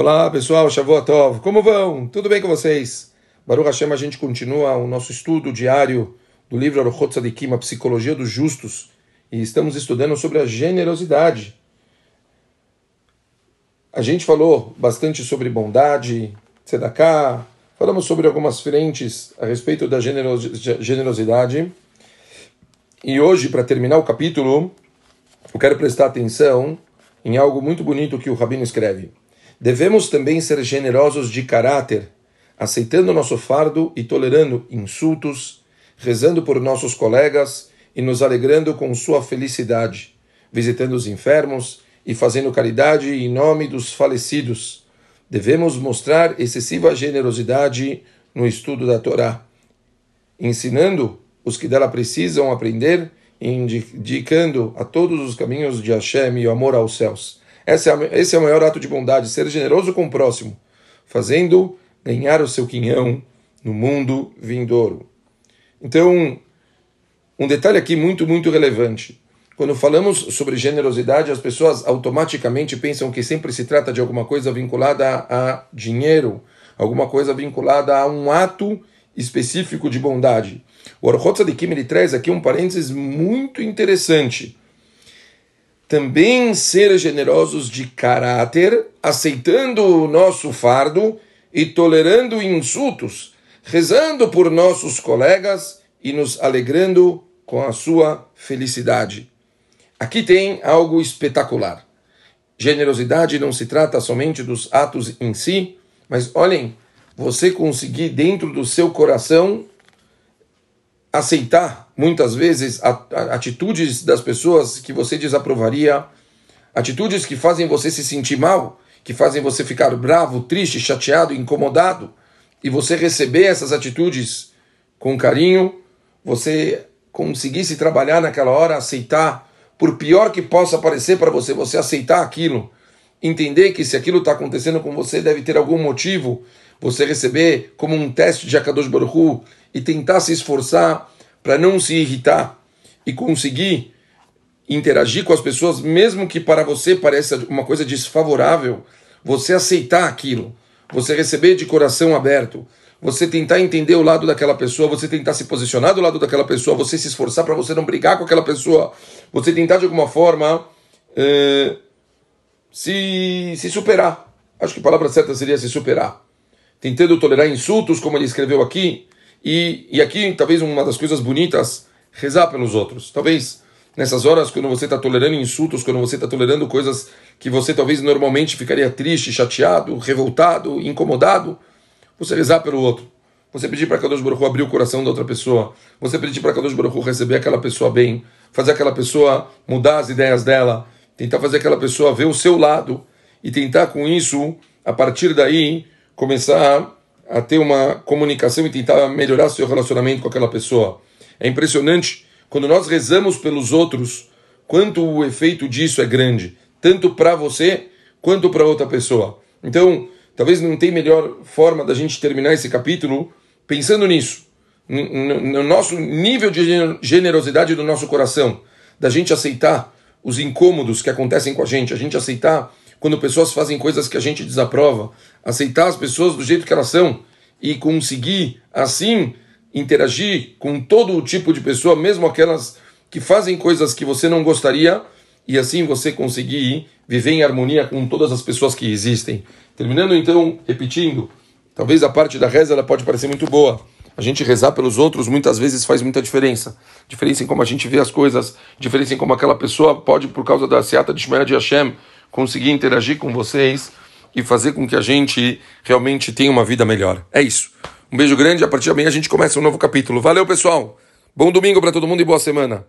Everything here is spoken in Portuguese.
Olá pessoal, Shavuot como vão? Tudo bem com vocês? Baruch Hashem, a gente continua o nosso estudo diário do livro Aruchot Tzadikim, a Psicologia dos Justos, e estamos estudando sobre a generosidade. A gente falou bastante sobre bondade, tzedakah, falamos sobre algumas frentes a respeito da generosidade, e hoje, para terminar o capítulo, eu quero prestar atenção em algo muito bonito que o Rabino escreve. Devemos também ser generosos de caráter, aceitando nosso fardo e tolerando insultos, rezando por nossos colegas e nos alegrando com sua felicidade, visitando os enfermos e fazendo caridade em nome dos falecidos. Devemos mostrar excessiva generosidade no estudo da Torá, ensinando os que dela precisam aprender e indicando a todos os caminhos de Hashem e o amor aos céus. Esse é, esse é o maior ato de bondade, ser generoso com o próximo, fazendo ganhar o seu quinhão no mundo vindouro. Então, um detalhe aqui muito, muito relevante. Quando falamos sobre generosidade, as pessoas automaticamente pensam que sempre se trata de alguma coisa vinculada a dinheiro, alguma coisa vinculada a um ato específico de bondade. O Orchot Tzadikim ele traz aqui um parênteses muito interessante também ser generosos de caráter, aceitando o nosso fardo e tolerando insultos, rezando por nossos colegas e nos alegrando com a sua felicidade. Aqui tem algo espetacular. Generosidade não se trata somente dos atos em si, mas olhem, você conseguir dentro do seu coração aceitar muitas vezes atitudes das pessoas que você desaprovaria, atitudes que fazem você se sentir mal, que fazem você ficar bravo, triste, chateado, incomodado, e você receber essas atitudes com carinho, você conseguisse trabalhar naquela hora, aceitar, por pior que possa parecer para você, você aceitar aquilo, entender que se aquilo está acontecendo com você deve ter algum motivo, você receber como um teste de Akadosh Baruch e tentar se esforçar para não se irritar e conseguir interagir com as pessoas, mesmo que para você pareça uma coisa desfavorável, você aceitar aquilo, você receber de coração aberto, você tentar entender o lado daquela pessoa, você tentar se posicionar do lado daquela pessoa, você se esforçar para você não brigar com aquela pessoa, você tentar de alguma forma uh, se, se superar. Acho que a palavra certa seria se superar. Tentando tolerar insultos, como ele escreveu aqui, e, e aqui, talvez uma das coisas bonitas, rezar pelos outros. Talvez nessas horas, quando você está tolerando insultos, quando você está tolerando coisas que você talvez normalmente ficaria triste, chateado, revoltado, incomodado, você rezar pelo outro. Você pedir para Kadosh Baruch abrir o coração da outra pessoa. Você pedir para Kadosh Baruch receber aquela pessoa bem. Fazer aquela pessoa mudar as ideias dela. Tentar fazer aquela pessoa ver o seu lado. E tentar com isso, a partir daí, começar a ter uma comunicação e tentar melhorar seu relacionamento com aquela pessoa. É impressionante quando nós rezamos pelos outros, quanto o efeito disso é grande, tanto para você quanto para outra pessoa. Então, talvez não tem melhor forma da gente terminar esse capítulo pensando nisso, no nosso nível de generosidade do nosso coração, da gente aceitar os incômodos que acontecem com a gente, a gente aceitar quando pessoas fazem coisas que a gente desaprova, aceitar as pessoas do jeito que elas são e conseguir, assim, interagir com todo o tipo de pessoa, mesmo aquelas que fazem coisas que você não gostaria, e assim você conseguir viver em harmonia com todas as pessoas que existem. Terminando então, repetindo, talvez a parte da reza ela pode parecer muito boa. A gente rezar pelos outros muitas vezes faz muita diferença. Diferença em como a gente vê as coisas, diferença em como aquela pessoa pode, por causa da seata de Shemaya de Hashem, conseguir interagir com vocês e fazer com que a gente realmente tenha uma vida melhor. É isso. Um beijo grande. A partir de amanhã a gente começa um novo capítulo. Valeu, pessoal. Bom domingo para todo mundo e boa semana.